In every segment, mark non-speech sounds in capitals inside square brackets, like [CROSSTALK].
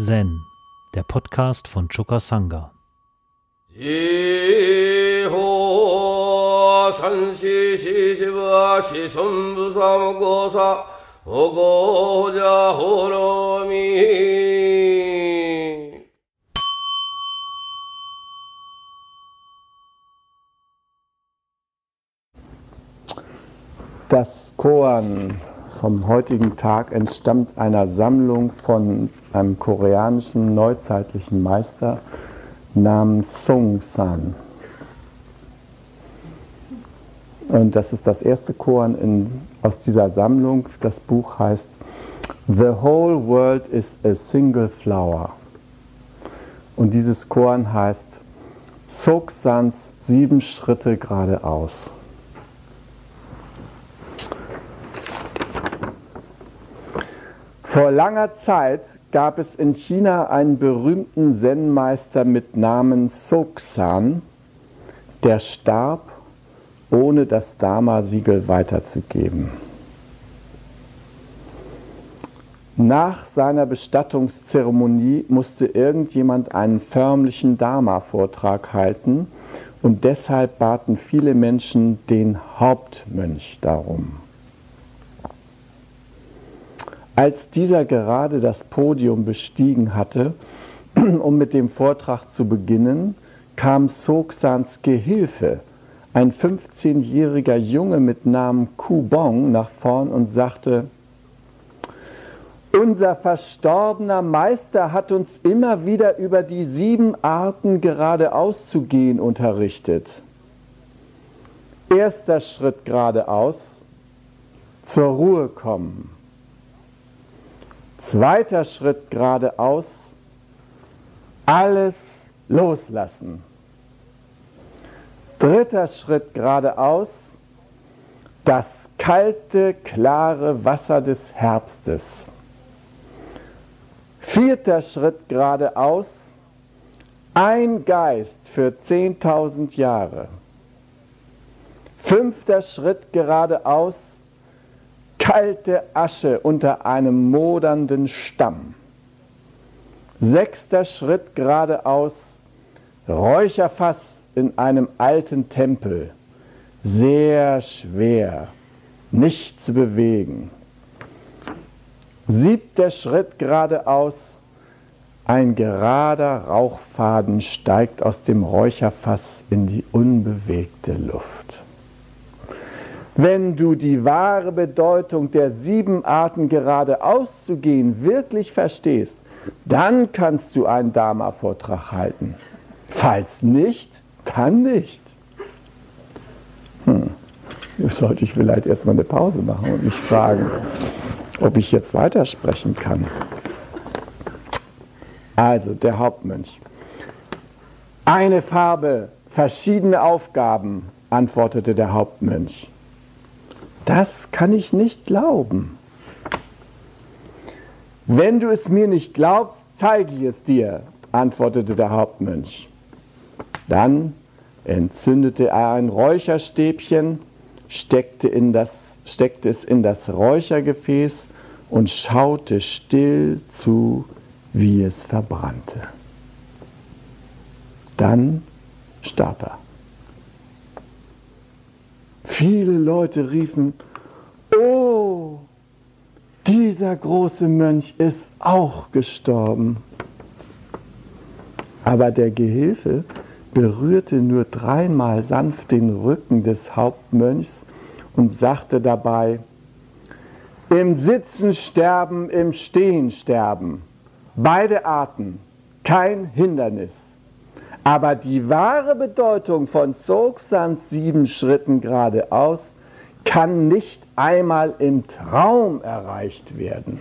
Zen, der Podcast von Choka Sangha. Das Koan vom heutigen Tag entstammt einer Sammlung von einem koreanischen neuzeitlichen Meister namens Song San. Und das ist das erste Koan in, aus dieser Sammlung. Das Buch heißt The Whole World is a Single Flower. Und dieses Koan heißt Sok Sans sieben Schritte geradeaus. Vor langer Zeit gab es in China einen berühmten Zen-Meister mit Namen Soksan, der starb, ohne das Dharma-Siegel weiterzugeben. Nach seiner Bestattungszeremonie musste irgendjemand einen förmlichen Dharma-Vortrag halten und deshalb baten viele Menschen den Hauptmönch darum. Als dieser gerade das Podium bestiegen hatte, [CLEARS THROAT] um mit dem Vortrag zu beginnen, kam Soksans Gehilfe, ein 15-jähriger Junge mit Namen Kubong, nach vorn und sagte, unser verstorbener Meister hat uns immer wieder über die sieben Arten geradeaus zu gehen unterrichtet. Erster Schritt geradeaus, zur Ruhe kommen. Zweiter Schritt geradeaus, alles loslassen. Dritter Schritt geradeaus, das kalte, klare Wasser des Herbstes. Vierter Schritt geradeaus, ein Geist für 10.000 Jahre. Fünfter Schritt geradeaus, kalte Asche unter einem modernden Stamm. Sechster Schritt geradeaus, Räucherfass in einem alten Tempel. Sehr schwer, nicht zu bewegen. Siebter Schritt geradeaus, ein gerader Rauchfaden steigt aus dem Räucherfass in die unbewegte Luft. Wenn du die wahre Bedeutung der sieben Arten geradeaus zu gehen wirklich verstehst, dann kannst du einen Dharma-Vortrag halten. Falls nicht, dann nicht. Hm. Sollte ich vielleicht erstmal eine Pause machen und mich fragen, ob ich jetzt weitersprechen kann. Also, der Hauptmönch. Eine Farbe, verschiedene Aufgaben, antwortete der Hauptmönch. Das kann ich nicht glauben. Wenn du es mir nicht glaubst, zeige ich es dir, antwortete der Hauptmönch. Dann entzündete er ein Räucherstäbchen, steckte, in das, steckte es in das Räuchergefäß und schaute still zu, wie es verbrannte. Dann starb er. Viele Leute riefen, oh, dieser große Mönch ist auch gestorben. Aber der Gehilfe berührte nur dreimal sanft den Rücken des Hauptmönchs und sagte dabei, im Sitzen sterben, im Stehen sterben. Beide Arten, kein Hindernis. Aber die wahre Bedeutung von Zogsands sieben Schritten geradeaus kann nicht einmal im Traum erreicht werden.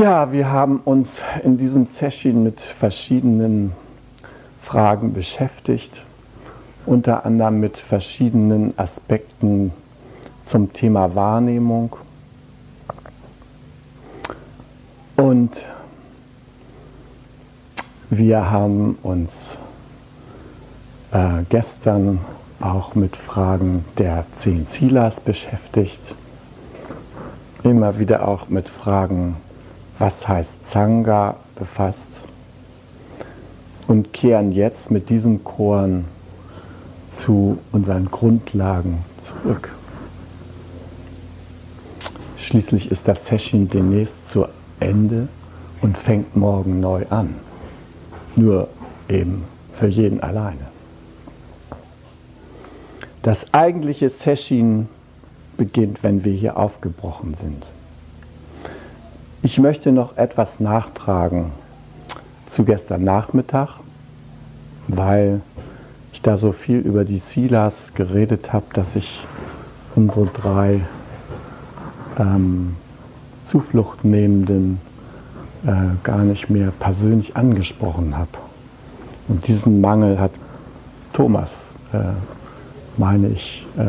Ja, wir haben uns in diesem Session mit verschiedenen Fragen beschäftigt, unter anderem mit verschiedenen Aspekten zum Thema Wahrnehmung. Und wir haben uns äh, gestern auch mit Fragen der zehn Silas beschäftigt. Immer wieder auch mit Fragen, was heißt Zanga, befasst. Und kehren jetzt mit diesen Choren zu unseren Grundlagen zurück. Schließlich ist das Session demnächst zu Ende und fängt morgen neu an. Nur eben für jeden alleine. Das eigentliche Session beginnt, wenn wir hier aufgebrochen sind. Ich möchte noch etwas nachtragen zu gestern Nachmittag, weil ich da so viel über die Silas geredet habe, dass ich unsere drei ähm, Zufluchtnehmenden äh, gar nicht mehr persönlich angesprochen habe. Und diesen Mangel hat Thomas äh, meine ich, äh,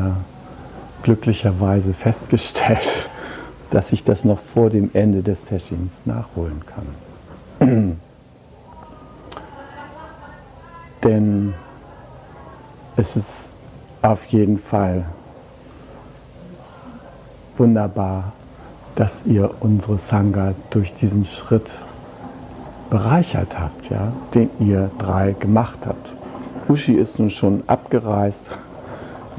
glücklicherweise festgestellt, [LAUGHS] dass ich das noch vor dem Ende des Sessions nachholen kann. [CLEARS THROAT] Denn es ist auf jeden Fall wunderbar, dass ihr unsere Sangha durch diesen Schritt bereichert habt, ja, den ihr drei gemacht habt. Ushi ist nun schon abgereist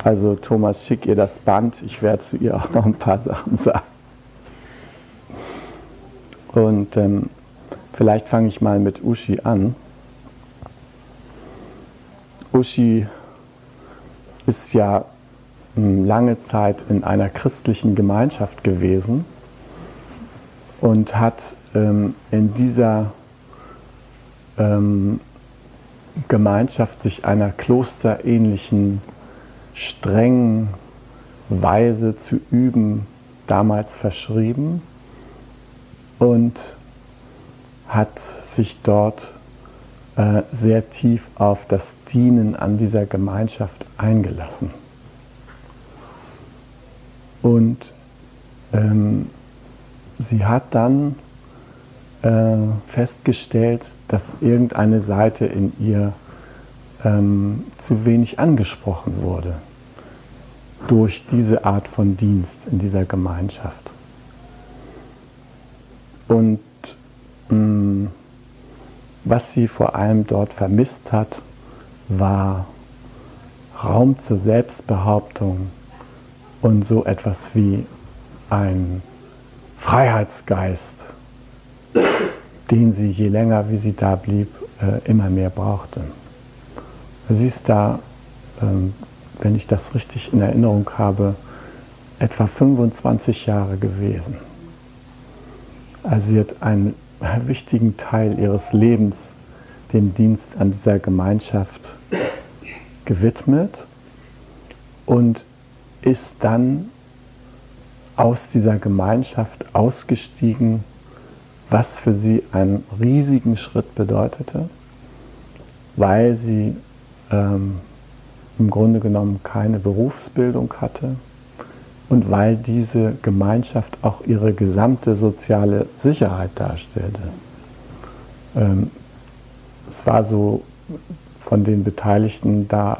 also Thomas, schick ihr das Band. Ich werde zu ihr auch noch ein paar Sachen sagen. Und ähm, vielleicht fange ich mal mit Uschi an. Uschi ist ja ähm, lange Zeit in einer christlichen Gemeinschaft gewesen und hat ähm, in dieser ähm, Gemeinschaft sich einer klosterähnlichen strengen Weise zu üben damals verschrieben und hat sich dort äh, sehr tief auf das Dienen an dieser Gemeinschaft eingelassen. Und ähm, sie hat dann äh, festgestellt, dass irgendeine Seite in ihr ähm, zu wenig angesprochen wurde durch diese Art von Dienst in dieser Gemeinschaft. Und mh, mm, was sie vor allem dort vermisst hat, war Raum zur Selbstbehauptung und so etwas wie ein Freiheitsgeist, den sie je länger, wie sie da blieb, äh, immer mehr brauchte. Sie ist da, ähm, wenn ich das richtig in Erinnerung habe, etwa 25 Jahre gewesen. Also sie hat einen wichtigen Teil ihres Lebens dem Dienst an dieser Gemeinschaft gewidmet und ist dann aus dieser Gemeinschaft ausgestiegen, was für sie einen riesigen Schritt bedeutete, weil sie ähm, im Grunde genommen keine Berufsbildung hatte und weil diese Gemeinschaft auch ihre gesamte soziale Sicherheit darstellte. Ähm, es war so von den Beteiligten da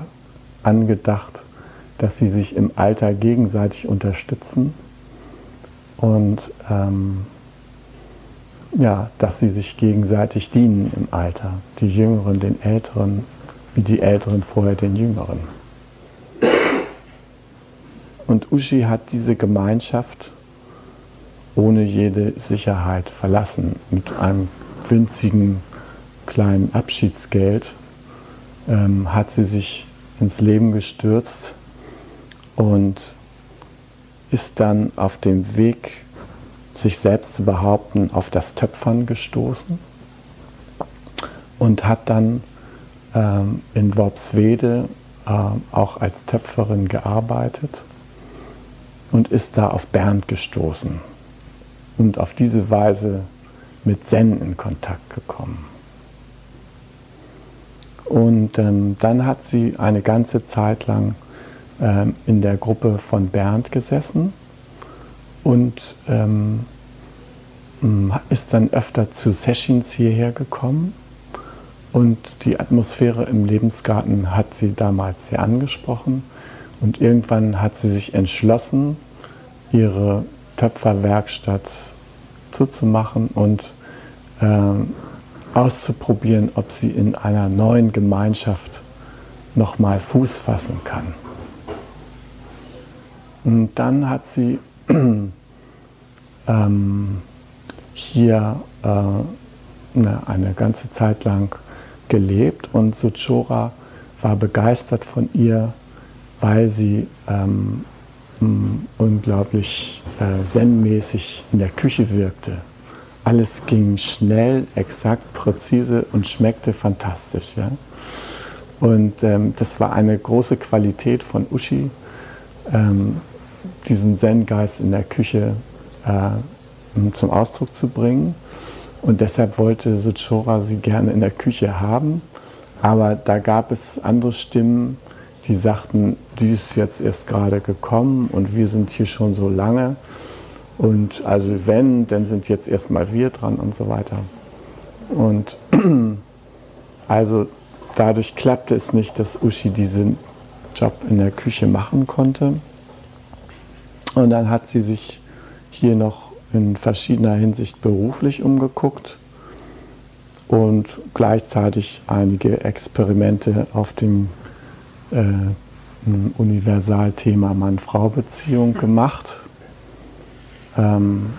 angedacht, dass sie sich im Alter gegenseitig unterstützen und ähm, ja, dass sie sich gegenseitig dienen im Alter, die Jüngeren den Älteren wie die Älteren vorher den Jüngeren. Und Uschi hat diese Gemeinschaft ohne jede Sicherheit verlassen, mit einem winzigen kleinen Abschiedsgeld ähm, hat sie sich ins Leben gestürzt und ist dann auf dem Weg, sich selbst zu behaupten, auf das Töpfern gestoßen und hat dann ähm, in Worpswede ähm, auch als Töpferin gearbeitet und ist da auf Bernd gestoßen und auf diese Weise mit Zen in Kontakt gekommen. Und ähm, dann hat sie eine ganze Zeit lang ähm, in der Gruppe von Bernd gesessen und ähm, ist dann öfter zu Sessions hierher gekommen. Und die Atmosphäre im Lebensgarten hat sie damals sehr angesprochen. Und irgendwann hat sie sich entschlossen, ihre Töpferwerkstatt zuzumachen und ähm, auszuprobieren, ob sie in einer neuen Gemeinschaft nochmal Fuß fassen kann. Und dann hat sie [CLEARS THROAT] ähm, hier äh, eine, eine, ganze Zeit lang gelebt und Suchora war begeistert von ihr, weil sie ähm, unglaublich äh, zen-mäßig in der Küche wirkte. Alles ging schnell, exakt, präzise und schmeckte fantastisch. Ja? Und ähm, das war eine große Qualität von Uschi, ähm, diesen Zen-Geist in der Küche äh, zum Ausdruck zu bringen. Und deshalb wollte Suchora sie gerne in der Küche haben. Aber da gab es andere Stimmen, die sagten, die ist jetzt erst gerade gekommen und wir sind hier schon so lange. Und also wenn, dann sind jetzt erstmal wir dran und so weiter. Und [CLEARS THROAT] also dadurch klappte es nicht, dass Uschi diesen Job in der Küche machen konnte. Und dann hat sie sich hier noch in verschiedener Hinsicht beruflich umgeguckt und gleichzeitig einige Experimente auf dem äh, Universalthema Mann-Frau-Beziehung gemacht, ähm,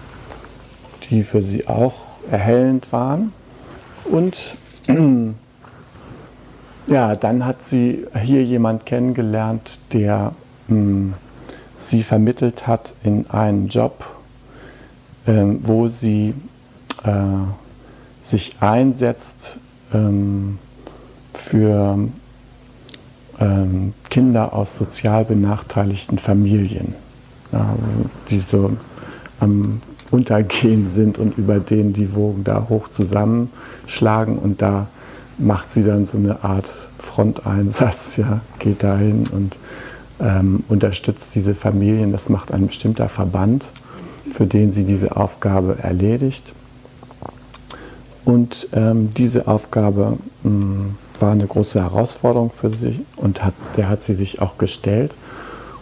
die für sie auch erhellend waren. Und [CLEARS THROAT] ja, dann hat sie hier jemand kennengelernt, der mh, hm, sie vermittelt hat in einen Job, ähm, wo sie äh, sich einsetzt ähm, für ähm, Kinder aus sozial benachteiligten Familien, die so am Untergehen sind und über denen die Wogen da hoch zusammenschlagen und da macht sie dann so eine Art Fronteinsatz, ja, geht dahin und ähm, unterstützt diese Familien. Das macht ein bestimmter Verband, für den sie diese Aufgabe erledigt. Und ähm, diese Aufgabe mh, hm, war eine große Herausforderung für sie und hat, der hat sie sich auch gestellt.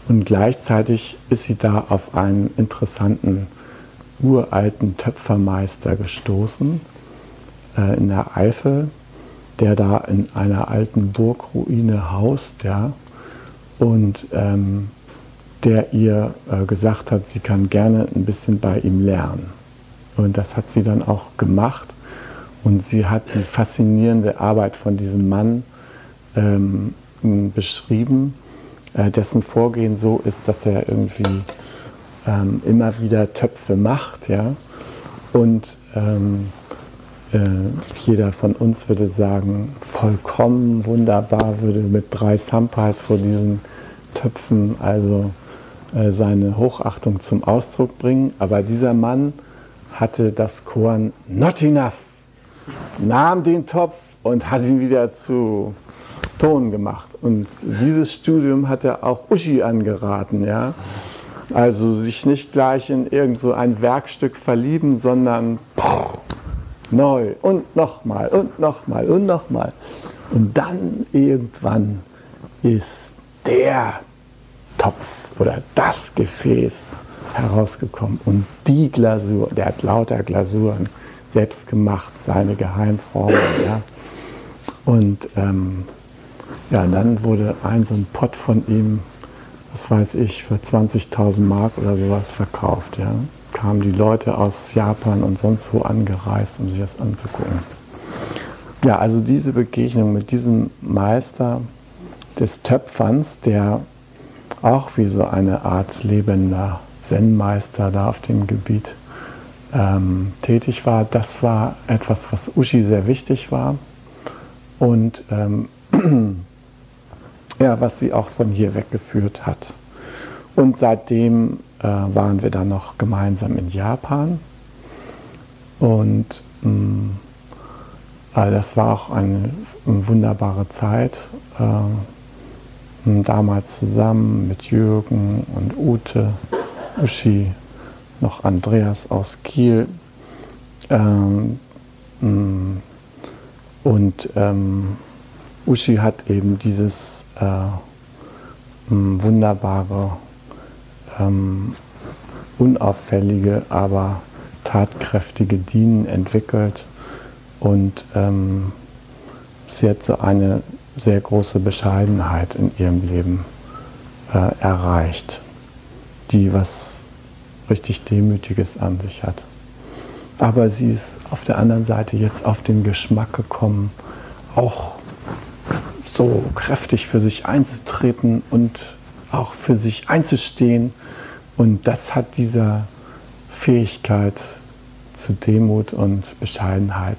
Und gleichzeitig ist sie da auf einen interessanten uralten Töpfermeister gestoßen äh, in der Eifel, der da in einer alten Burgruine haust, ja, und ähm, der ihr äh, gesagt hat, sie kann gerne ein bisschen bei ihm lernen. Und das hat sie dann auch gemacht. Und sie hat die faszinierende Arbeit von diesem Mann ähm, beschrieben, äh, dessen Vorgehen so ist, dass er irgendwie ähm, immer wieder Töpfe macht, ja. Und ähm, äh, jeder von uns würde sagen, vollkommen wunderbar, würde mit drei Sampais vor diesen Töpfen also äh, seine Hochachtung zum Ausdruck bringen. Aber dieser Mann hatte das Korn not enough nahm den Topf und hat ihn wieder zu Ton gemacht. Und dieses Studium hat er auch Uschi angeraten, ja. Also sich nicht gleich in irgend so ein Werkstück verlieben, sondern neu und nochmal und nochmal und nochmal. Und dann irgendwann ist der Topf oder das Gefäß herausgekommen und die Glasur, der hat lauter Glasuren selbst gemacht, seine Geheimformel. Ja. Und ähm, ja, dann wurde ein so ein Pott von ihm, was weiß ich, für 20.000 Mark oder sowas verkauft. Ja. Kamen die Leute aus Japan und sonst wo angereist, um sich das anzugucken. Ja, also diese Begegnung mit diesem Meister des Töpferns, der auch wie so eine Art lebender Zen-Meister da auf dem Gebiet ähm, tätig war, das war etwas, was Uschi sehr wichtig war und ähm, [CLEARS THROAT] ja, was sie auch von hier weggeführt hat. Und seitdem äh, waren wir dann noch gemeinsam in Japan und ähm, also das war auch eine, eine wunderbare Zeit. Ähm, damals zusammen mit Jürgen und Ute, Uschi, noch Andreas aus Kiel. Ähm, mm, und ähm, Uschi hat eben dieses äh, mm, wunderbare, ähm, unauffällige, aber tatkräftige Dienen entwickelt und ähm, sie hat so eine sehr große Bescheidenheit in ihrem Leben äh, erreicht, die was richtig Demütiges an sich hat. Aber sie ist auf der anderen Seite jetzt auf den Geschmack gekommen, auch so kräftig für sich einzutreten und auch für sich einzustehen. Und das hat dieser Fähigkeit zu Demut und Bescheidenheit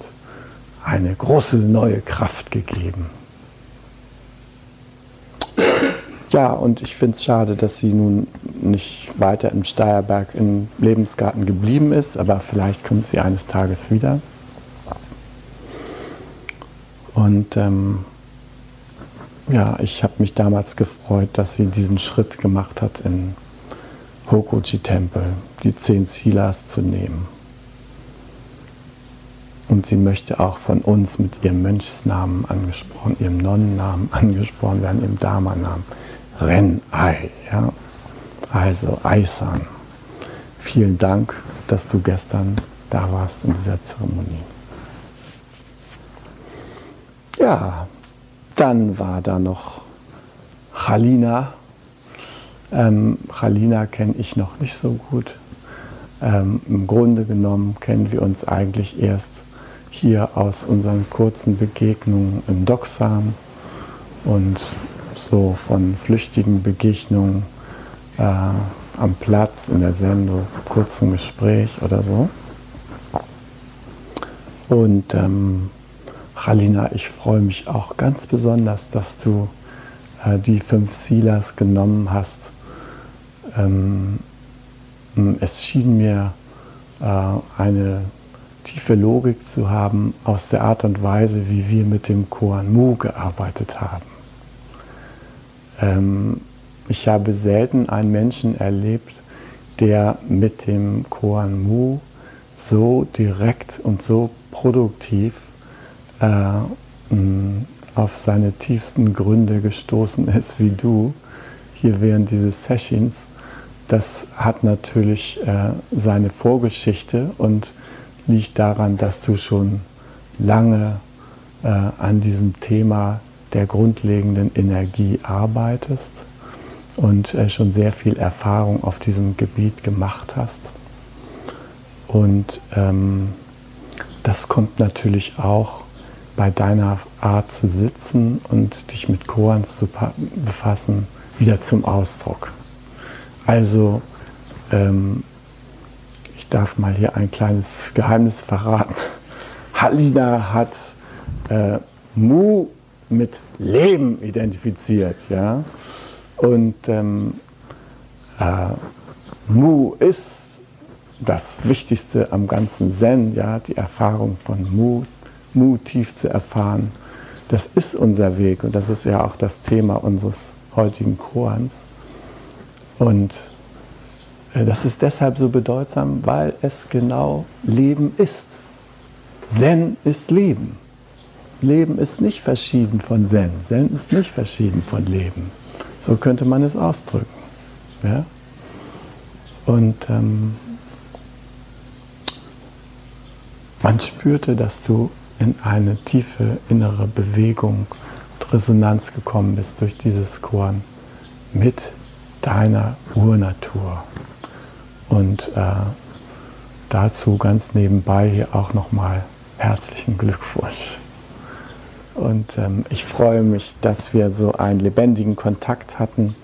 eine große neue Kraft gegeben. Ja, und ich finde es schade, dass sie nun nicht weiter im Steierberg im Lebensgarten geblieben ist, aber vielleicht kommt sie eines Tages wieder. Und ähm, ja, ich habe mich damals gefreut, dass sie diesen Schritt gemacht hat, in Hokoji-Tempel die zehn Silas zu nehmen. Und sie möchte auch von uns mit ihrem Mönchsnamen angesprochen, ihrem Nonnennamen [LAUGHS] angesprochen werden, ihrem Dharma-Namen. Ren-Ai. Ja? Also Aisan. Vielen Dank, dass du gestern da warst in dieser Zeremonie. Ja, dann war da noch Chalina. Ähm, Chalina kenne ich noch nicht so gut. Ähm, Im Grunde genommen kennen wir uns eigentlich erst hier aus unseren kurzen Begegnungen im Doxam und so von flüchtigen Begegnungen äh, am Platz in der Sendung, kurzen Gespräch oder so. Und ähm, Halina, ich freue mich auch ganz besonders, dass du äh, die fünf Silas genommen hast. Ähm, es schien mir äh, eine tiefe Logik zu haben aus der Art und Weise, wie wir mit dem Koan Mu gearbeitet haben. Ähm, ich habe selten einen Menschen erlebt, der mit dem Koan Mu so direkt und so produktiv äh, auf seine tiefsten Gründe gestoßen ist wie du hier während dieses Sessions. Das hat natürlich äh, seine Vorgeschichte und liegt daran, dass du schon lange äh, an diesem Thema der grundlegenden Energie arbeitest und äh, schon sehr viel Erfahrung auf diesem Gebiet gemacht hast. Und ähm, das kommt natürlich auch bei deiner Art zu sitzen und dich mit Koans zu befassen wieder zum Ausdruck. Also ähm, ich darf mal hier ein kleines Geheimnis verraten. Halina hat äh, Mu mit Leben identifiziert. Ja? Und ähm, äh, Mu ist das Wichtigste am ganzen Zen, ja? die Erfahrung von Mu, Mu tief zu erfahren. Das ist unser Weg und das ist ja auch das Thema unseres heutigen Koans. Und äh, das ist deshalb so bedeutsam, weil es genau Leben ist. Zen ist Leben. Leben ist nicht verschieden von Zen. Zen ist nicht verschieden von Leben. So könnte man es ausdrücken. Ja? Und ähm, man spürte, dass du in eine tiefe innere Bewegung und Resonanz gekommen bist durch dieses Korn mit deiner Urnatur. Und äh, dazu ganz nebenbei hier auch nochmal herzlichen Glückwunsch. Und ähm, ich freue mich, dass wir so einen lebendigen Kontakt hatten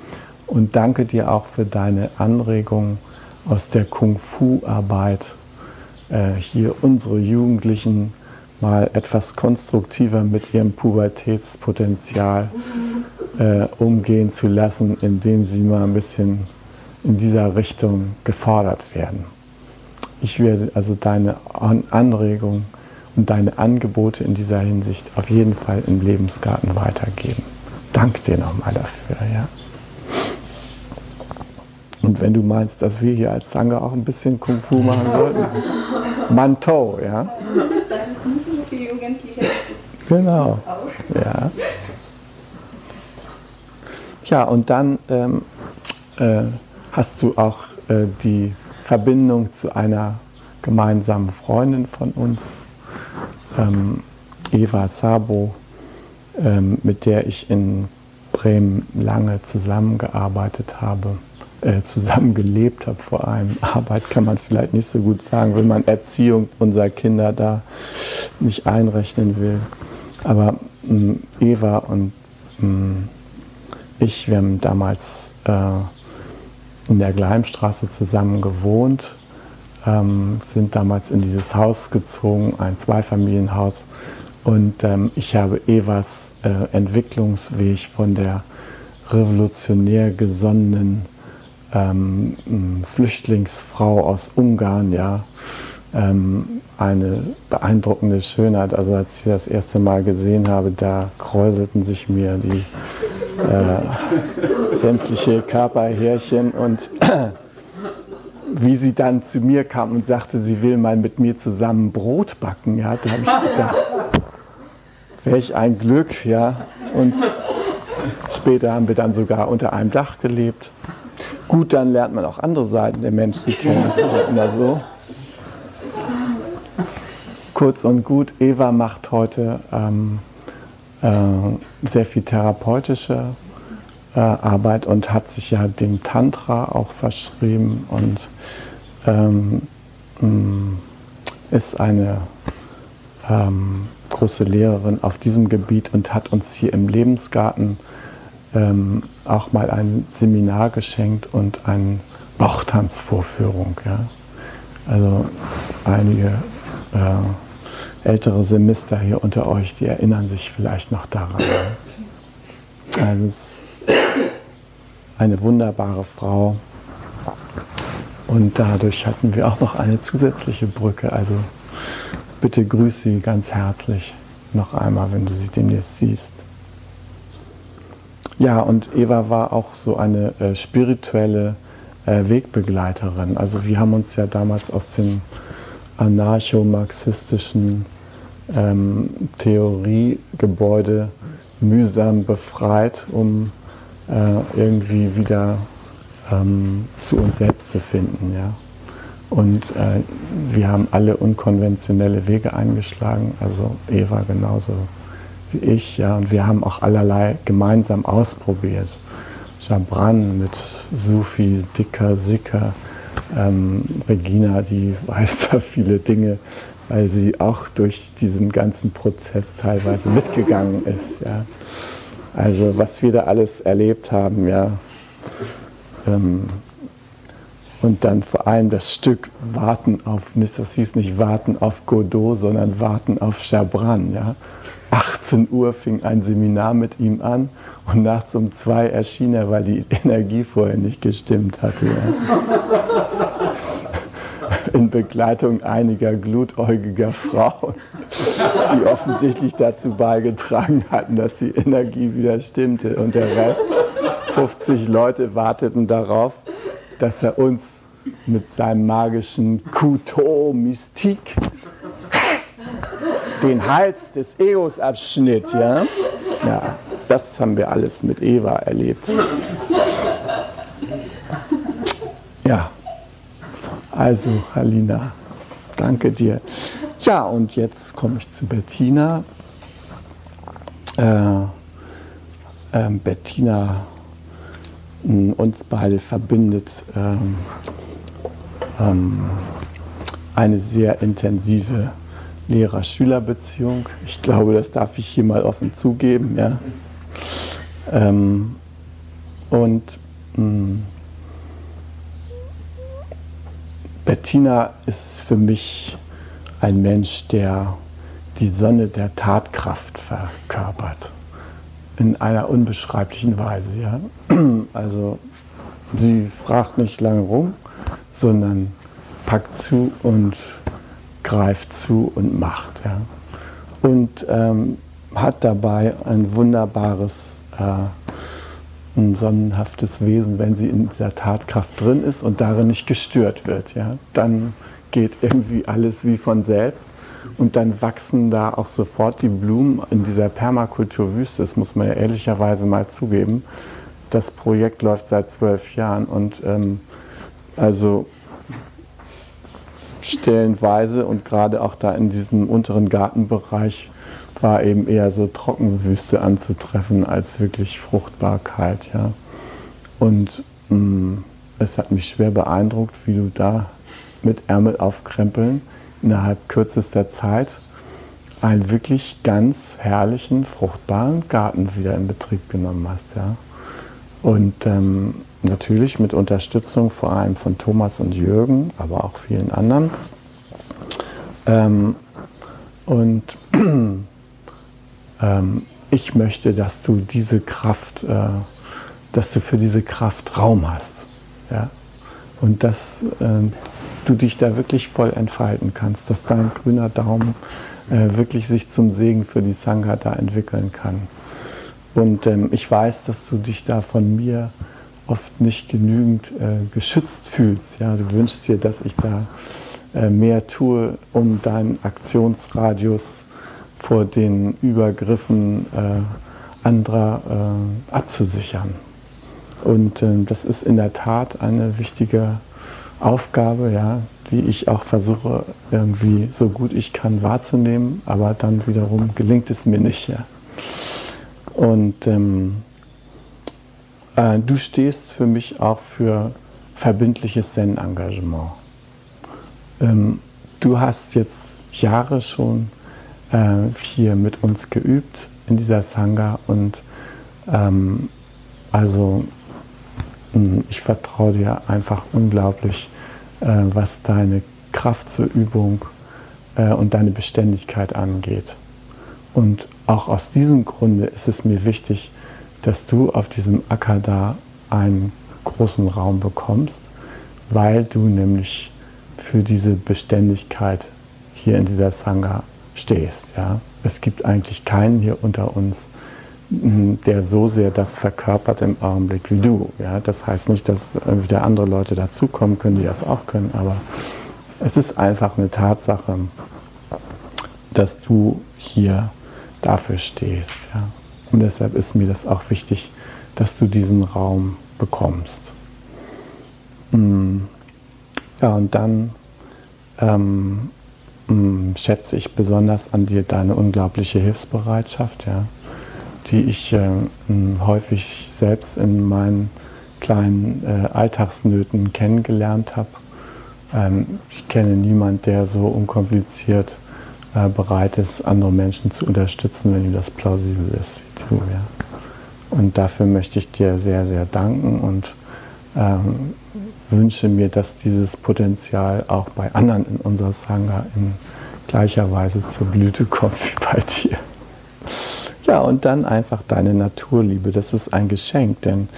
und danke dir auch für deine Anregungen aus der Kung-Fu-Arbeit, äh, hier unsere Jugendlichen mal etwas konstruktiver mit ihrem Pubertätspotenzial äh, umgehen zu lassen, indem sie mal ein bisschen in dieser Richtung gefordert werden. Ich werde also deine Anregung und deine Angebote in dieser Hinsicht auf jeden Fall im Lebensgarten weitergeben. Dank dir nochmal dafür, ja. Und wenn du meinst, dass wir hier als Sangha auch ein bisschen Kung Fu machen sollten, Mantou, ja. Genau. Ja. Ja, und dann ähm, äh, hast du auch äh, die Verbindung zu einer gemeinsamen Freundin von uns, ähm, Eva Sabo, ähm, mit der ich in Bremen lange zusammengearbeitet habe, äh, zusammengelebt habe vor allem. [LAUGHS] Arbeit kann man vielleicht nicht so gut sagen, wenn man Erziehung unserer Kinder da nicht einrechnen will. Aber mh, Eva und mh, ich, wir haben damals äh, in der Gleimstraße zusammen gewohnt ähm, sind damals in dieses Haus gezogen, ein Zweifamilienhaus. Und ähm, ich habe Evas äh, Entwicklungsweg von der revolutionär gesonnenen ähm, Flüchtlingsfrau aus Ungarn, ja, ähm, eine beeindruckende Schönheit. Also als ich das erste Mal gesehen habe, da kräuselten sich mir die äh, [LAUGHS] sämtliche Körperhärchen und [CLEARS THROAT] wie sie dann zu mir kam und sagte, sie will mal mit mir zusammen Brot backen, ja, da habe ich gedacht, [LAUGHS] welch ein Glück, ja. Und später haben wir dann sogar unter einem Dach gelebt. Gut, dann lernt man auch andere Seiten der Menschen kennen, das ist ja immer so. Kurz und gut, Eva macht heute ähm, äh, sehr viel therapeutische äh, Arbeit und hat sich ja dem Tantra auch verschrieben und ähm, mm, ist eine ähm, große Lehrerin auf diesem Gebiet und hat uns hier im Lebensgarten ähm, auch mal ein Seminar geschenkt und eine Bauchtanzvorführung. Ja. Also einige äh, ältere Semester hier unter euch, die erinnern sich vielleicht noch daran. Also eine wunderbare Frau. Und dadurch hatten wir auch noch eine zusätzliche Brücke. Also bitte grüße sie ganz herzlich noch einmal, wenn du sie demnächst siehst. Ja, und Eva war auch so eine äh, spirituelle äh, Wegbegleiterin. Also wir haben uns ja damals aus dem anarcho-marxistischen ähm, Theoriegebäude mühsam befreit, um irgendwie wieder ähm, zu uns selbst zu finden. Ja? Und äh, wir haben alle unkonventionelle Wege eingeschlagen, also Eva genauso wie ich. Ja? Und wir haben auch allerlei gemeinsam ausprobiert. Jabran mit Sufi, Dicker, Sicker, ähm, Regina, die [LAUGHS] weiß da viele Dinge, weil sie auch durch diesen ganzen Prozess teilweise mitgegangen ist. Ja? Also was wir da alles erlebt haben, ja. Ähm, und dann vor allem das Stück Warten auf, das hieß nicht Warten auf Godot, sondern Warten auf Chabran. Ja. 18 Uhr fing ein Seminar mit ihm an und nachts um zwei erschien er, weil die Energie vorher nicht gestimmt hatte. Ja. In Begleitung einiger glutäugiger Frauen die offensichtlich dazu beigetragen hatten, dass die Energie wieder stimmte. Und der Rest, 50 Leute, warteten darauf, dass er uns mit seinem magischen Mystique den Hals des Egos abschnitt. Ja? ja, das haben wir alles mit Eva erlebt. Ja, also Halina, danke dir. Ja, und jetzt komme ich zu Bettina. Äh, äh, Bettina, mh, uns beide verbindet ähm, ähm, eine sehr intensive Lehrer-Schüler-Beziehung. Ich glaube, das darf ich hier mal offen zugeben. Ja. Ähm, und mh, Bettina ist für mich ein Mensch, der die Sonne der Tatkraft verkörpert. In einer unbeschreiblichen Weise. Ja? [CLEARS THROAT] Also sie fragt nicht lange rum, sondern packt zu und greift zu und macht. Ja. Und ähm, hat dabei ein wunderbares, äh, ein sonnenhaftes Wesen, wenn sie in der Tatkraft drin ist und darin nicht gestört wird. Ja. Dann geht irgendwie alles wie von selbst. Und dann wachsen da auch sofort die Blumen in dieser Permakulturwüste. Das muss man ja ehrlicherweise mal zugeben. Das Projekt läuft seit zwölf Jahren und ähm, also stellenweise und gerade auch da in diesem unteren Gartenbereich war eben eher so Trockenwüste anzutreffen als wirklich Fruchtbarkeit. Ja. Und mh, mm, es hat mich schwer beeindruckt, wie du da mit Ärmel aufkrempeln innerhalb kürzester Zeit einen wirklich ganz herrlichen, fruchtbaren Garten wieder in Betrieb genommen hast. Ja. Und ähm, natürlich mit Unterstützung vor allem von Thomas und Jürgen, aber auch vielen anderen. Ähm, und [CLEARS THROAT] ähm, ich möchte, dass du diese Kraft, äh, dass du für diese Kraft Raum hast. Ja? Und dass äh, du dich da wirklich voll entfalten kannst, dass dein grüner Daumen äh, wirklich sich zum Segen für die Sangha da entwickeln kann. Und ähm, ich weiß, dass du dich da von mir oft nicht genügend äh, geschützt fühlst. Ja, du wünschst dir, dass ich da äh, mehr tue, um deinen Aktionsradius vor den Übergriffen äh, anderer äh, abzusichern. Und ähm, das ist in der Tat eine wichtige Aufgabe, ja, die ich auch versuche, irgendwie so gut ich kann wahrzunehmen, aber dann wiederum gelingt es mir nicht. Ja. Und ähm, äh, du stehst für mich auch für verbindliches Zen-Engagement. Ähm, du hast jetzt Jahre schon äh, hier mit uns geübt in dieser Sangha und ähm, also ich vertraue dir einfach unglaublich, äh, was deine Kraft zur Übung äh, und deine Beständigkeit angeht. Und auch aus diesem Grunde ist es mir wichtig, dass du auf diesem Acker da einen großen Raum bekommst, weil du nämlich für diese Beständigkeit hier in dieser Sangha stehst. Ja? Es gibt eigentlich keinen hier unter uns, hm, der so sehr das verkörpert im Augenblick wie du. Ja? Das heißt nicht, dass wieder andere Leute dazukommen können, die das auch können, aber es ist einfach eine Tatsache, dass du hier dafür stehst. Ja? Und deshalb ist mir das auch wichtig, dass du diesen Raum bekommst. Mm. Ja, und dann ähm, schätze ich besonders an dir deine unglaubliche Hilfsbereitschaft, ja, die ich äh, mm, häufig selbst in meinen kleinen äh, Alltagsnöten kennengelernt habe. Ähm, ich kenne niemanden, der so unkompliziert äh, bereit ist, andere Menschen zu unterstützen, wenn ihm das plausibel ist wie du. Ja. Und dafür möchte ich dir sehr, sehr danken und ähm, wünsche mir, dass dieses Potenzial auch bei anderen in unserer Sangha in gleicher Weise zur Blüte kommt wie bei dir. Ja, und dann einfach deine Naturliebe. Das ist ein Geschenk, denn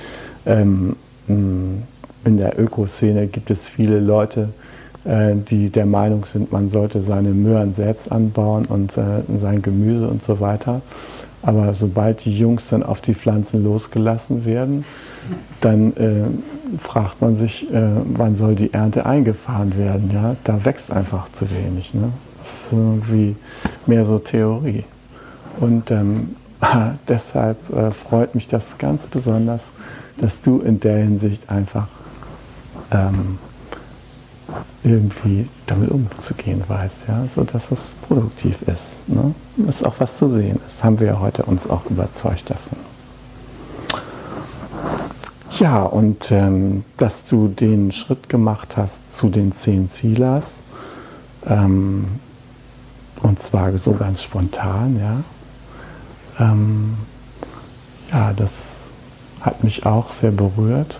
ähm, in der Ökoszene gibt es viele Leute, äh, die der Meinung sind, man sollte seine Möhren selbst anbauen und äh, sein Gemüse und so weiter. Aber sobald die Jungs dann auf die Pflanzen losgelassen werden, dann äh, fragt man sich, äh, wann soll die Ernte eingefahren werden. Ja? Da wächst einfach zu wenig. Ne? Das ist irgendwie mehr so Theorie. Und ähm, [LAUGHS] deshalb äh, freut mich das ganz besonders, dass du in der Hinsicht einfach ähm, irgendwie damit umzugehen weiß, ja, sodass es produktiv ist. Ne? Dass auch was zu sehen ist. Haben wir ja heute uns auch überzeugt davon. Ja, und ähm, dass du den Schritt gemacht hast zu den zehn Zielas, ähm, und zwar so ganz spontan, ja. Ähm, ja, das hat mich auch sehr berührt,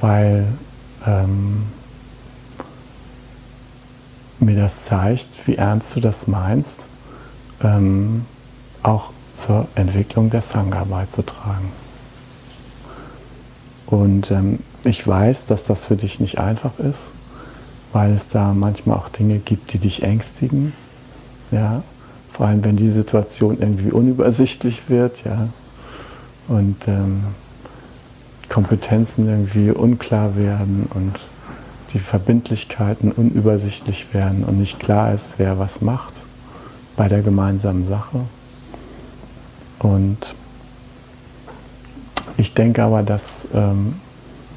weil ähm, mir das zeigt, wie ernst du das meinst, ähm, auch zur Entwicklung der Sangha beizutragen. Und ähm, ich weiß, dass das für dich nicht einfach ist, weil es da manchmal auch Dinge gibt, die dich ängstigen. Ja, vor allem wenn die Situation irgendwie unübersichtlich wird, ja, und ähm, Kompetenzen irgendwie unklar werden und die Verbindlichkeiten unübersichtlich werden und nicht klar ist, wer was macht bei der gemeinsamen Sache. Und ich denke aber, dass ähm,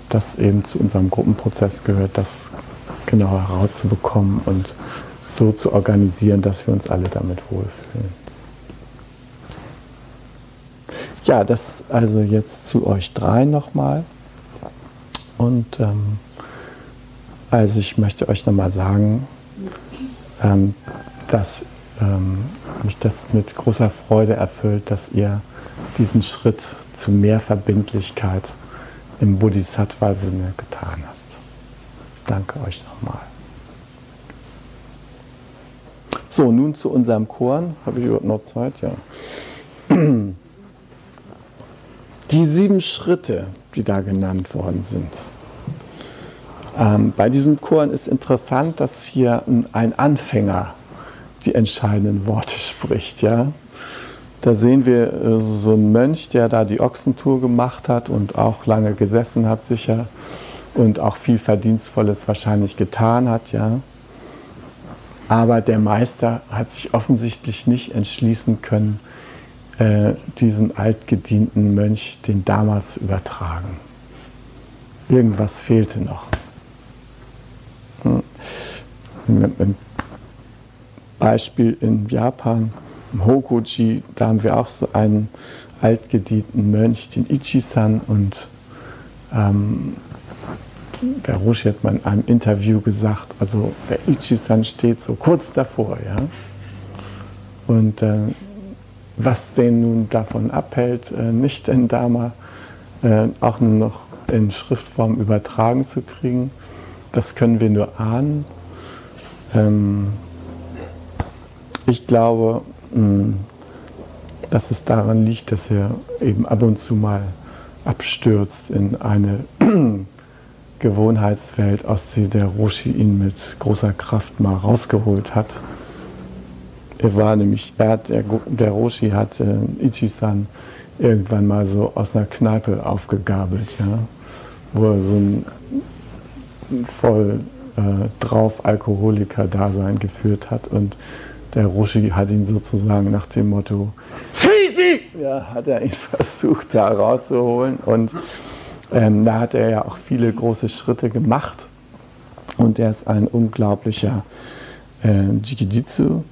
das eben zu unserem Gruppenprozess gehört, das genau herauszubekommen und so zu organisieren, dass wir uns alle damit wohlfühlen. Ja, das also jetzt zu euch drei nochmal. Und ähm, also ich möchte euch nochmal sagen, ähm, dass ähm, mich das mit großer Freude erfüllt, dass ihr diesen Schritt zu mehr Verbindlichkeit im Bodhisattva-Sinne getan habt. Danke euch nochmal. So, nun zu unserem Chor. Habe ich überhaupt noch Zeit? Ja. [CLEARS THROAT] Die sieben Schritte, die da genannt worden sind. Ähm, bei diesem Chor ist interessant, dass hier ein Anfänger die entscheidenden Worte spricht. Ja? Da sehen wir äh, so einen Mönch, der da die Ochsentour gemacht hat und auch lange gesessen hat, sicher, und auch viel Verdienstvolles wahrscheinlich getan hat. Ja? Aber der Meister hat sich offensichtlich nicht entschließen können, äh, diesem altgedienten Mönch den Dharma zu übertragen. Irgendwas fehlte noch. Hm. Beispiel in Japan, im Hokuji, da haben wir auch so einen altgedienten Mönch, den Ichi-san, und ähm, der Roshi hat mal in einem Interview gesagt, also der Ichi-san steht so kurz davor, ja. Und äh, was den nun davon abhält, äh, nicht in Dharma äh, auch nur noch in Schriftform übertragen zu kriegen, das können wir nur ahnen. Ähm, ich glaube, dass es daran liegt, dass er eben ab und zu mal abstürzt in eine [CLEARS THROAT] Gewohnheitswelt, aus der der Roshi ihn mit großer Kraft mal rausgeholt hat. Er war nämlich, er hat, der, der Roshi hat äh, Ichi-san irgendwann mal so aus einer Kneipe aufgegabelt, ja, wo er so ein voll äh, drauf Alkoholiker-Dasein geführt hat und der Roshi hat ihn sozusagen nach dem Motto Sisi! Ja, hat er ihn [LAUGHS] versucht da rauszuholen und ähm, da hat er ja auch viele große Schritte gemacht und er ist ein unglaublicher äh, Jikijitsu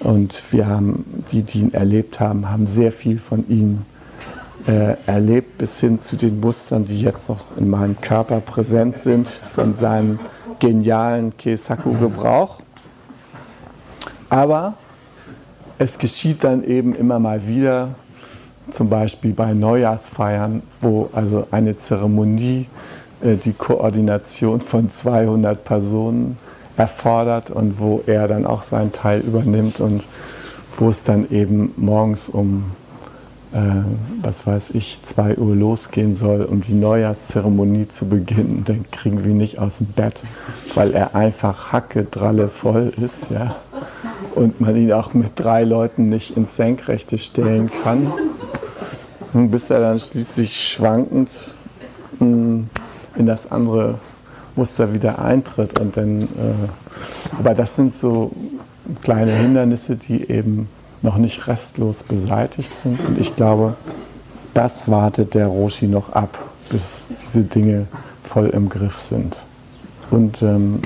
und wir haben, die, die ihn erlebt haben, haben sehr viel von ihm äh, erlebt, bis hin zu den Mustern, die jetzt noch in meinem Körper präsent sind, von seinem genialen Kesaku-Gebrauch. Aber es geschieht dann eben immer mal wieder, zum Beispiel bei Neujahrsfeiern, wo also eine Zeremonie äh, die Koordination von 200 Personen erfordert und wo er dann auch seinen Teil übernimmt und wo es dann eben morgens um, äh, was weiß ich, 2 Uhr losgehen soll, um die Neujahrszeremonie zu beginnen. Dann kriegen wir nicht aus dem Bett, weil er einfach hacke, dralle voll ist, ja. Und man ihn auch mit drei Leuten nicht ins Senkrechte stellen kann bis er dann schließlich schwankend hm, in das andere Muster wieder eintritt. Und dann, äh, aber das sind so kleine Hindernisse, die eben noch nicht restlos beseitigt sind. Und ich glaube, das wartet der Roshi noch ab, bis diese Dinge voll im Griff sind. Und ähm,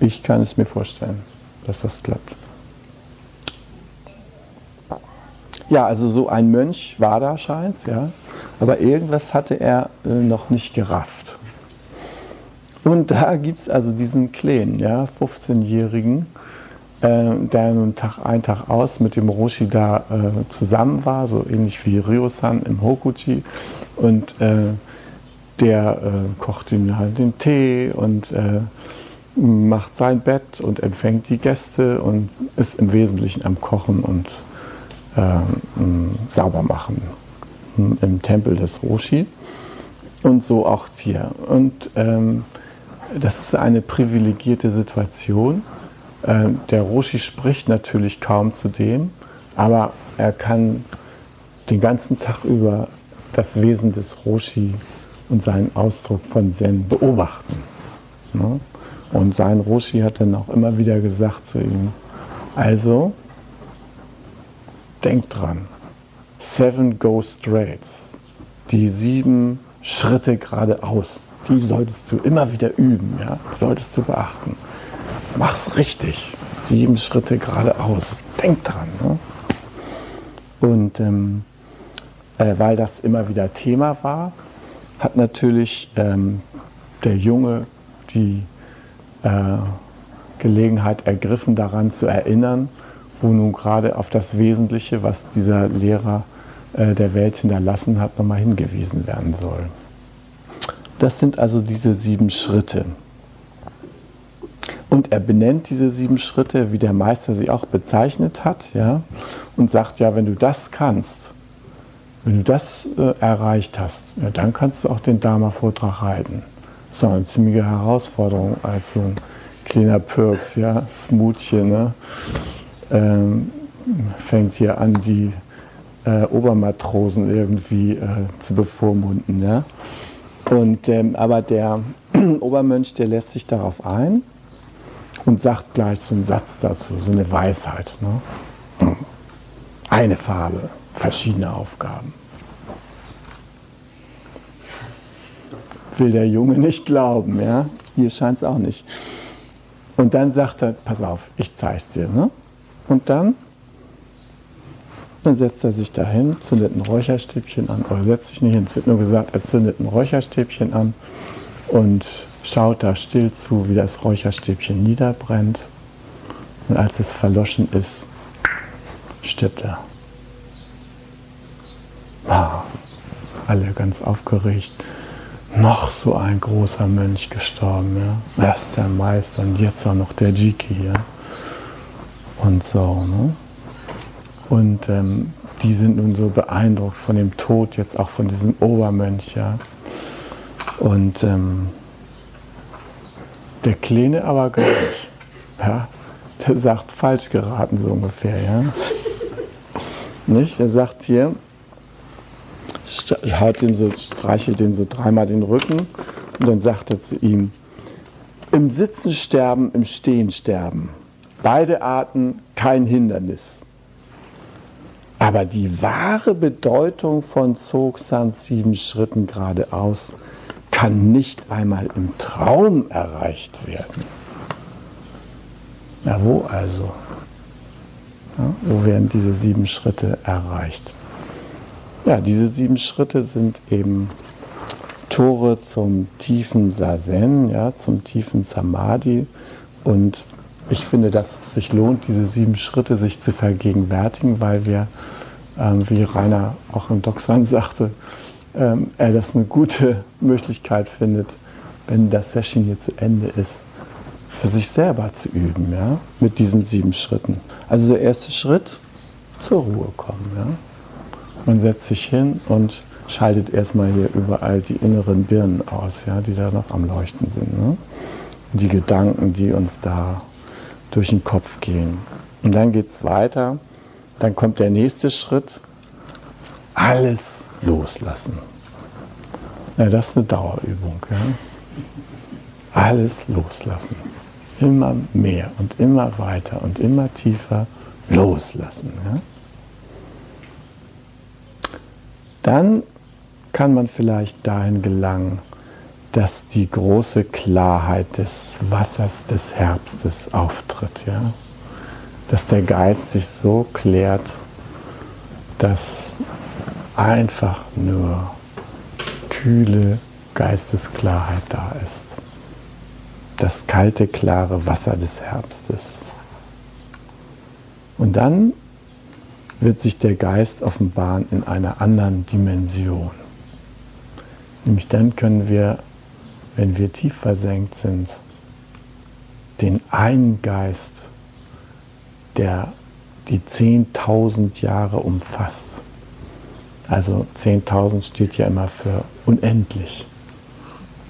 ich kann es mir vorstellen, dass das klappt. Ja, also so ein Mönch war da scheint, ja. Aber irgendwas hatte er äh, noch nicht gerafft. Und da gibt es also diesen Kleen, ja, 15-Jährigen, äh, der nun Tag ein, Tag aus mit dem Roshi da äh, zusammen war, so ähnlich wie Ryo-san im Hokuchi. Und äh, der äh, kocht ihm halt den Tee und äh, macht sein Bett und empfängt die Gäste und ist im Wesentlichen am Kochen und sauber machen im Tempel des Roshi und so auch hier. Und ähm, das ist eine privilegierte Situation. Ähm, der Roshi spricht natürlich kaum zu dem, aber er kann den ganzen Tag über das Wesen des Roshi und seinen Ausdruck von Zen beobachten. Ne? Und sein Roshi hat dann auch immer wieder gesagt zu ihm, also denk dran, seven go straights, die sieben Schritte geradeaus, die solltest du immer wieder üben, ja? solltest du beachten. Mach's richtig, sieben Schritte geradeaus, denk dran. Ne? Und ähm, äh, weil das immer wieder Thema war, hat natürlich ähm, der Junge die äh, Gelegenheit ergriffen, daran zu erinnern, wo nun gerade auf das Wesentliche, was dieser Lehrer äh, der Welt hinterlassen hat, nochmal hingewiesen werden soll. Das sind also diese sieben Schritte. Und er benennt diese sieben Schritte, wie der Meister sie auch bezeichnet hat, ja, und sagt, ja, wenn du das kannst, wenn du das äh, erreicht hast, ja, dann kannst du auch den Dharma-Vortrag halten. Das ist eine ziemliche Herausforderung als so ein kleiner Pirks, ja, Smoothie, ne? Ähm, fängt hier an, die äh, Obermatrosen irgendwie äh, zu bevormunden. Ja? Und, ähm, aber der [CLEARS THROAT] Obermönch, der lässt sich darauf ein und sagt gleich so einen Satz dazu, so eine Weisheit. Ne? Eine Farbe, verschiedene Aufgaben. Will der Junge nicht glauben, ja? Hier scheint es auch nicht. Und dann sagt er, pass auf, ich zeig's dir. Ne? Und dann, dann setzt er sich dahin, zündet ein Räucherstäbchen an, oder setzt sich nicht hin, es wird nur gesagt, er zündet ein Räucherstäbchen an und schaut da still zu, wie das Räucherstäbchen niederbrennt. Und als es verloschen ist, stirbt er. Ah, alle ganz aufgeregt. Noch so ein großer Mönch gestorben, ja. Erst der Meister und jetzt auch noch der Jiki hier. Und so, ne? Und ähm, die sind nun so beeindruckt von dem Tod, jetzt auch von diesem Obermönch, ja. Und ähm, der Kleine aber gar nicht. Ja? Der sagt falsch geraten, so ungefähr. Ja? Nicht? Er sagt hier, haut ihm so, streichelt ihm so dreimal den Rücken und dann sagt er zu ihm, im Sitzen sterben, im Stehen sterben. Beide Arten kein Hindernis. Aber die wahre Bedeutung von Zogsands sieben Schritten geradeaus kann nicht einmal im Traum erreicht werden. Na wo also? Ja, wo werden diese sieben Schritte erreicht? Ja, diese sieben Schritte sind eben Tore zum tiefen Sazen, ja, zum tiefen Samadhi. Und ich finde, dass es sich lohnt, diese sieben Schritte sich zu vergegenwärtigen, weil wir, ähm, wie Rainer auch im Doxan sagte, ähm, er das eine gute [LAUGHS] Möglichkeit findet, wenn das Session hier zu Ende ist, für sich selber zu üben, ja, mit diesen sieben Schritten. Also der erste Schritt, zur Ruhe kommen, ja. Man setzt sich hin und schaltet erstmal hier überall die inneren Birnen aus, ja, die da noch am Leuchten sind. Ne? Die Gedanken, die uns da durch den Kopf gehen. Und dann geht es weiter. Dann kommt der nächste Schritt. Alles loslassen. Ja, das ist eine Dauerübung. Ja? Alles loslassen. Immer mehr und immer weiter und immer tiefer loslassen. Ja? Dann kann man vielleicht dahin gelangen, dass die große Klarheit des Wassers des Herbstes auftritt. Ja? Dass der Geist sich so klärt, dass einfach nur kühle Geistesklarheit da ist. Das kalte, klare Wasser des Herbstes. Und dann wird sich der Geist offenbaren in einer anderen Dimension. Nämlich dann können wir, wenn wir tief versenkt sind, den einen Geist, der die 10.000 Jahre umfasst, also 10.000 steht ja immer für unendlich.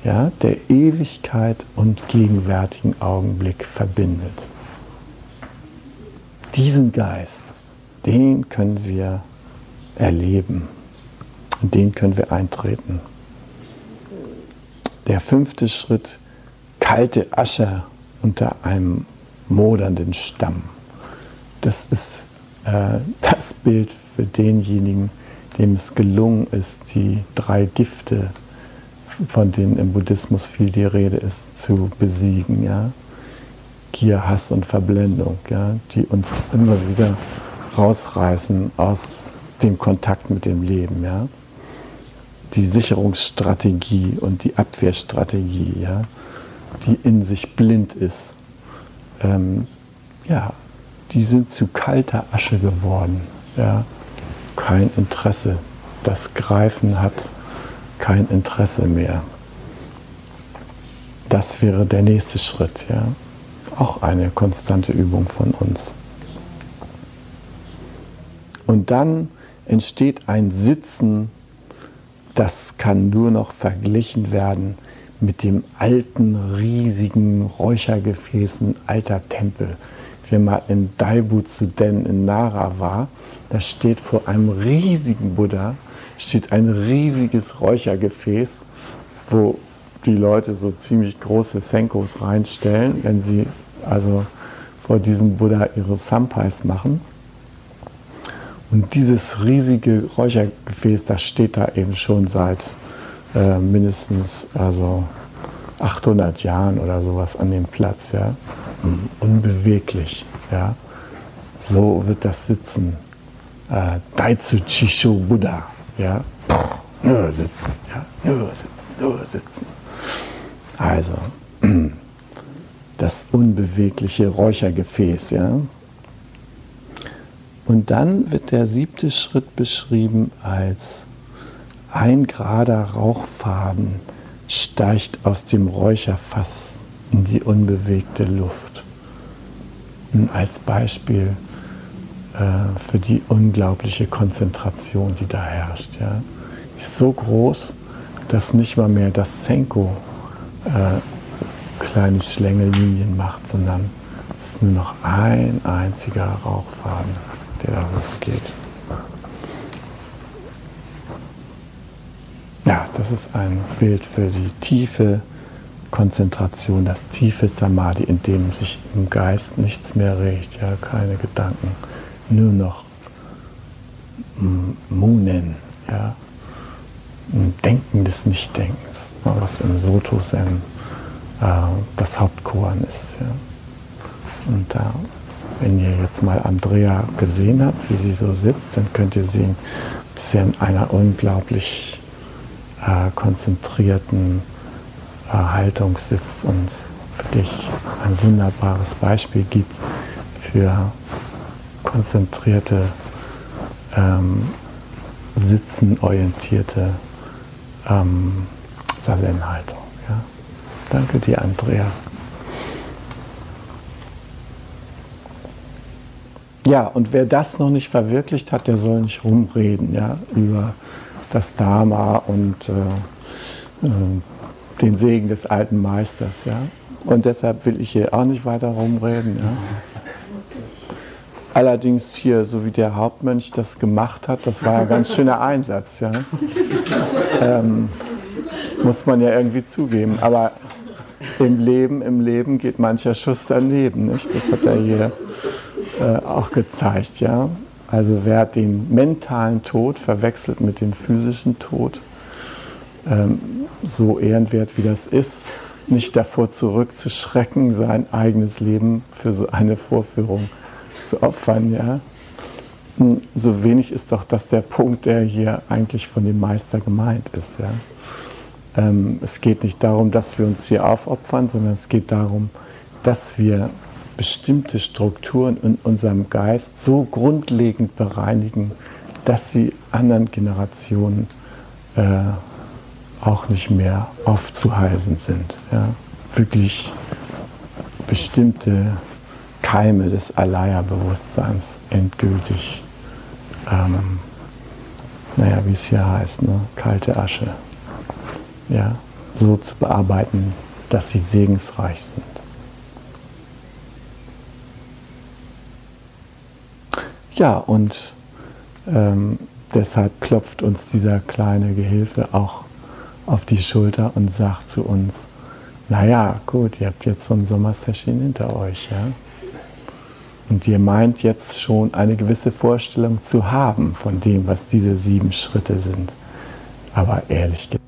ja, der Ewigkeit und gegenwärtigen Augenblick verbindet. Diesen Geist, den können wir erleben, den können wir eintreten. Der fünfte Schritt, kalte Asche unter einem modernden Stamm. Das ist äh, das Bild für denjenigen, dem es gelungen ist, die drei Gifte, von denen im Buddhismus viel die Rede ist, zu besiegen. Ja? Gier, Hass und Verblendung, ja? die uns immer wieder rausreißen aus dem Kontakt mit dem Leben. Ja? Die Sicherungsstrategie und die Abwehrstrategie, ja? die in sich blind ist. Ähm, ja, die sind zu kalter Asche geworden. Ja? Kein Interesse. Das Greifen hat kein Interesse mehr. Das wäre der nächste Schritt. Ja? Auch eine konstante Übung von uns. Und dann entsteht ein Sitzen, das kann nur noch verglichen werden mit dem alten, riesigen Räuchergefäßen alter Tempel. Wer mal in Daibutsu-den in Nara war, da steht vor einem riesigen Buddha, steht ein riesiges Räuchergefäß, wo die Leute so ziemlich große Senkos reinstellen, wenn sie also vor diesem Buddha ihre Sampais machen. Und dieses riesige Räuchergefäß, das steht da eben schon seit äh, mindestens also 800 Jahren oder sowas an dem Platz, ja, unbeweglich, ja. So wird das sitzen. Äh, Daitsu Chisho Buddha, ja. Nur sitzen, ja, nur sitzen, nur sitzen. Also, [CLEARS THROAT] das unbewegliche Räuchergefäß, ja. Und dann wird der siebte Schritt beschrieben als ein gerader Rauchfaden steigt aus dem Räucherfass in die unbewegte Luft. Und als Beispiel äh, für die unglaubliche Konzentration, die da herrscht. Ja. Ist so groß, dass nicht mal mehr das Senko äh, kleine Schlängellinien macht, sondern es ist nur noch ein einziger Rauchfaden, der da hochgeht. Ja, das ist ein Bild für die tiefe Konzentration, das tiefe Samadhi, in dem sich im Geist nichts mehr regt, ja, keine Gedanken, nur noch Munen, ja, ein Denken des Nichtdenkens, was im Soto Zen äh, das Hauptkoran ist. Ja. Und da, wenn ihr jetzt mal Andrea gesehen habt, wie sie so sitzt, dann könnt ihr sehen, dass sie in einer unglaublich äh, konzentrierten äh, Haltung sitzt und wirklich ein wunderbares Beispiel gibt für konzentrierte, ähm, sitzenorientierte ähm, Sazen-Haltung. Ja. Danke dir, Andrea. Ja, und wer das noch nicht verwirklicht hat, der soll nicht rumreden ja, über das Dharma und äh, äh, den Segen des alten Meisters. Ja? Und deshalb will ich hier auch nicht weiter rumreden. Ja? Allerdings hier, so wie der Hauptmönch das gemacht hat, das war ein ganz schöner Einsatz. Ja? Ähm, muss man ja irgendwie zugeben. Aber im Leben, im Leben geht mancher Schuss daneben. Nicht? Das hat er hier äh, auch gezeigt. Ja? Also wer den mentalen Tod verwechselt mit dem physischen Tod, ähm, so ehrenwert wie das ist, nicht davor zurückzuschrecken, sein eigenes Leben für so eine Vorführung zu opfern, ja. Hm, so wenig ist doch das der Punkt, der hier eigentlich von dem Meister gemeint ist, ja. Ähm, es geht nicht darum, dass wir uns hier aufopfern, sondern es geht darum, dass wir bestimmte Strukturen in unserem Geist so grundlegend bereinigen, dass sie anderen Generationen äh, auch nicht mehr aufzuhalsen sind. Ja? Wirklich bestimmte Keime des Alaya-Bewusstseins endgültig, ähm, naja, wie es hier heißt, ne? kalte Asche, ja, so zu bearbeiten, dass sie segensreich sind. Ja, und ähm, deshalb klopft uns dieser kleine Gehilfe auch auf die Schulter und sagt zu uns, naja, gut, ihr habt jetzt so ein Sommersession hinter euch, ja. Und ihr meint jetzt schon eine gewisse Vorstellung zu haben von dem, was diese sieben Schritte sind. Aber ehrlich gesagt,